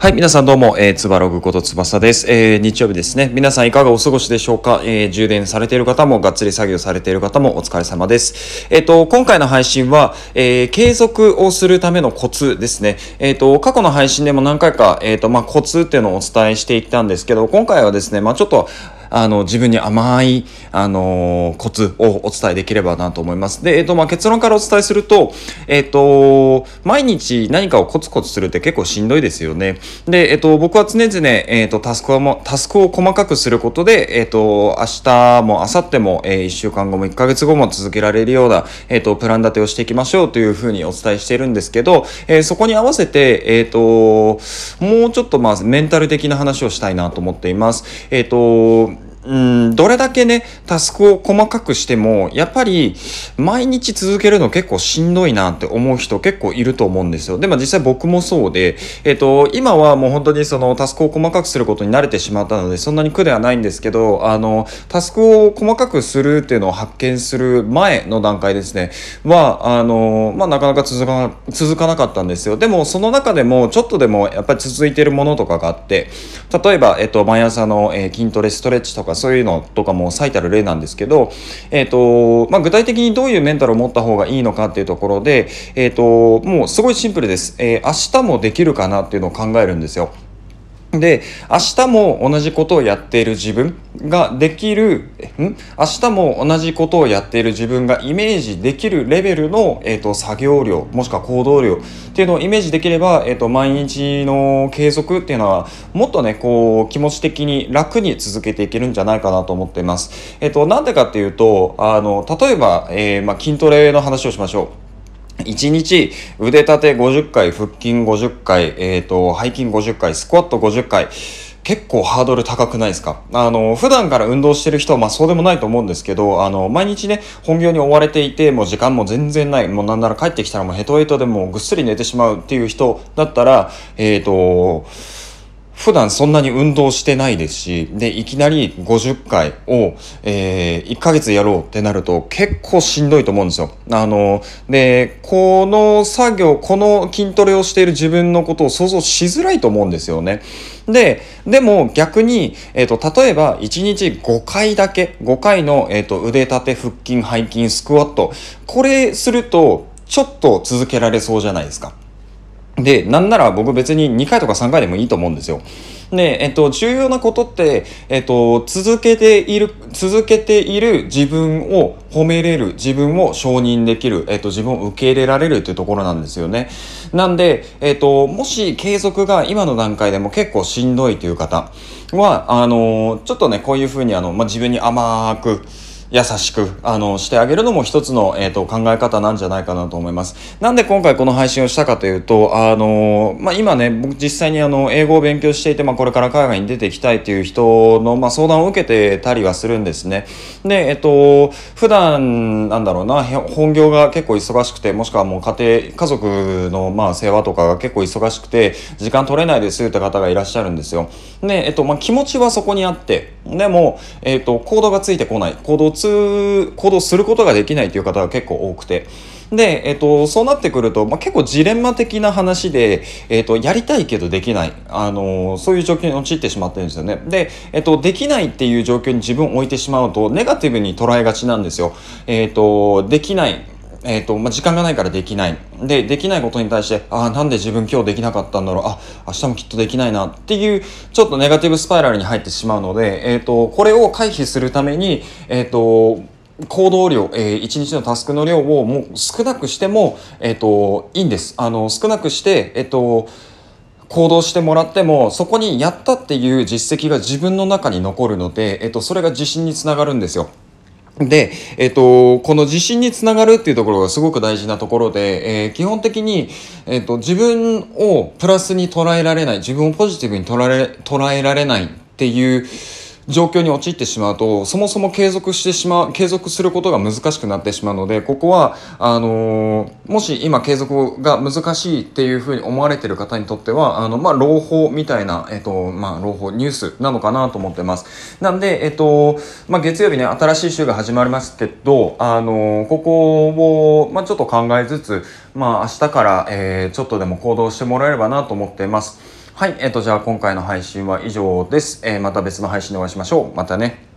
はい、皆さんどうも、えー、つばログことつばさです。えー、日曜日ですね。皆さんいかがお過ごしでしょうか、えー、充電されている方も、がっつり作業されている方もお疲れ様です。えっ、ー、と、今回の配信は、えー、継続をするためのコツですね。えっ、ー、と、過去の配信でも何回か、えっ、と、まあ、コツっていうのをお伝えしていったんですけど、今回はですね、まあ、ちょっと、あの、自分に甘い、あのコツをお伝えできればなと思います。で、えっ、ー、と、まあ、結論からお伝えすると、えっ、ー、と、毎日何かをコツコツするって結構しんどいですよね。で、えっ、と、僕は常々、えっ、と、タスクはも、タスクを細かくすることで、えっ、と、明日も明後日も、えー、1週間後も1ヶ月後も続けられるような、えっ、と、プラン立てをしていきましょうというふうにお伝えしているんですけど、えそこに合わせて、えっ、と、もうちょっとまあ、メンタル的な話をしたいなと思っています。えっ、と、うんどれだけねタスクを細かくしてもやっぱり毎日続けるの結構しんどいなって思う人結構いると思うんですよ。でも実際僕もそうで、えっ、ー、と今はもう本当にそのタスクを細かくすることに慣れてしまったのでそんなに苦ではないんですけどあのタスクを細かくするっていうのを発見する前の段階ですね。はあの、まあ、なかなか続か続かなかったんですよ。でもその中でもちょっとでもやっぱり続いてるものとかがあって例えば、えっ、ー、と、毎朝の、えー、筋トレストレッチとかそういうのとかも最たる例なんですけど、えっ、ー、と、まあ、具体的にどういうメンタルを持った方がいいのかっていうところで、えっ、ー、と、もうすごいシンプルです。えー、明日もできるかなっていうのを考えるんですよ。で、明日も同じことをやっている自分ができる、ん？明日も同じことをやっている自分がイメージできるレベルの、えーと、作業量、もしくは行動量っていうのをイメージできれば、えーと、毎日の継続っていうのは、もっとね、こう、気持ち的に楽に続けていけるんじゃないかなと思っています。えっ、ー、と、なんでかっていうと、あの、例えば、えー、まあ、筋トレの話をしましょう。1日腕立て50回、腹筋50回、えっ、ー、と、背筋50回、スクワット50回。結構ハードル高くないですか？あの、普段から運動してる人はまあそうでもないと思うんですけど、あの、毎日ね、本業に追われていて、もう時間も全然ない、もうなんなら帰ってきたらもうヘトヘトでもうぐっすり寝てしまうっていう人だったら、えっ、ー、と、普段そんなに運動してないですし、で、いきなり50回を、えー、1ヶ月やろうってなると結構しんどいと思うんですよ。あの、で、この作業、この筋トレをしている自分のことを想像しづらいと思うんですよね。で、でも逆に、えっ、ー、と、例えば1日5回だけ、5回の、えっ、ー、と、腕立て、腹筋、背筋、スクワット、これすると、ちょっと続けられそうじゃないですか。で、なんなら僕別に2回とか3回でもいいと思うんですよ。で、えっと、重要なことって、えっと、続けている、続けている自分を褒めれる、自分を承認できる、えっと、自分を受け入れられるっていうところなんですよね。なんで、えっと、もし継続が今の段階でも結構しんどいという方は、あの、ちょっとね、こういうふうにあの、ま、自分に甘く、優しく、あの、してあげるのも一つの、えっ、ー、と、考え方なんじゃないかなと思います。なんで今回この配信をしたかというと、あの、まあ、今ね、僕実際にあの、英語を勉強していて、まあ、これから海外に出ていきたいという人の、まあ、相談を受けてたりはするんですね。で、えっ、ー、と、普段、なんだろうな、本業が結構忙しくて、もしくはもう家庭、家族の、まあ、世話とかが結構忙しくて、時間取れないですって方がいらっしゃるんですよ。で、えっ、ー、と、まあ、気持ちはそこにあって、でも、えっ、と、行動がついてこない。行動通行動することができないという方が結構多くて。で、えっと、そうなってくると、まあ、結構ジレンマ的な話で、えっと、やりたいけどできない、あのそういう状況に陥ってしまってるんですよね。で、えっと、できないっていう状況に自分を置いてしまうと、ネガティブに捉えがちなんですよ。えっと、できない。えっ、ー、と、まあ、時間がないからできない。で、できないことに対して、ああ、なんで自分今日できなかったんだろう。あ、明日もきっとできないなっていう、ちょっとネガティブスパイラルに入ってしまうので、えっ、ー、と、これを回避するために、えっ、ー、と、行動量、えー、1日のタスクの量をもう少なくしても、えっ、と、いいんです。あの、少なくして、えっ、と、行動してもらっても、そこにやったっていう実績が自分の中に残るので、えっ、と、それが自信につながるんですよ。で、えっ、と、この自信につながるっていうところがすごく大事なところで、えー、基本的に、えっ、と、自分をプラスに捉えられない、自分をポジティブに捉え捉えられないっていう、状況に陥ってしまうとそもそも継続してしまう継続することが難しくなってしまうのでここはあの、もし今継続が難しいっていうふうに思われている方にとってはあの、まあ、朗報みたいな、えっとまあ、朗報ニュースなのかなと思ってます。なんで、えっとまあ、月曜日ね新しい週が始まりますけど、あの、ここを、まあ、ちょっと考えつつ、まあ、明日から、えー、ちょっとでも行動してもらえればなと思っています。はい、えっ、と、じゃあ今回の配信は以上です。えーまた別の配信でお会いしましょう。またね。